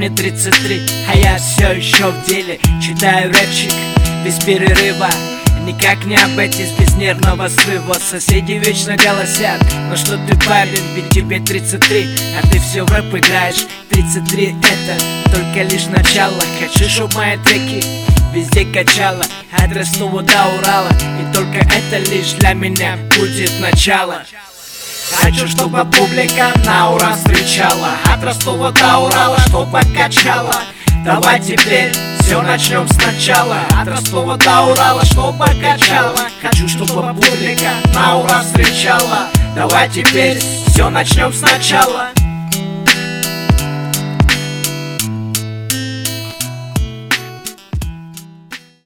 мне 33, а я все еще в деле. Читаю рэпчик без перерыва. Никак не обойтись без нервного срыва. Соседи вечно голосят Ну что ты парень, ведь тебе 33 А ты все в рэп играешь 33 это только лишь начало. Хочу, чтоб мои треки везде качало. От Ростова до Урала. И только это лишь для меня будет начало Хочу, чтобы публика на ура встречала. От Ростова до Урала, чтобы качала Давай теперь все начнем сначала. От Ростова до Урала, чтобы качала Хочу, чтобы публика на ура встречала. Давай теперь все начнем сначала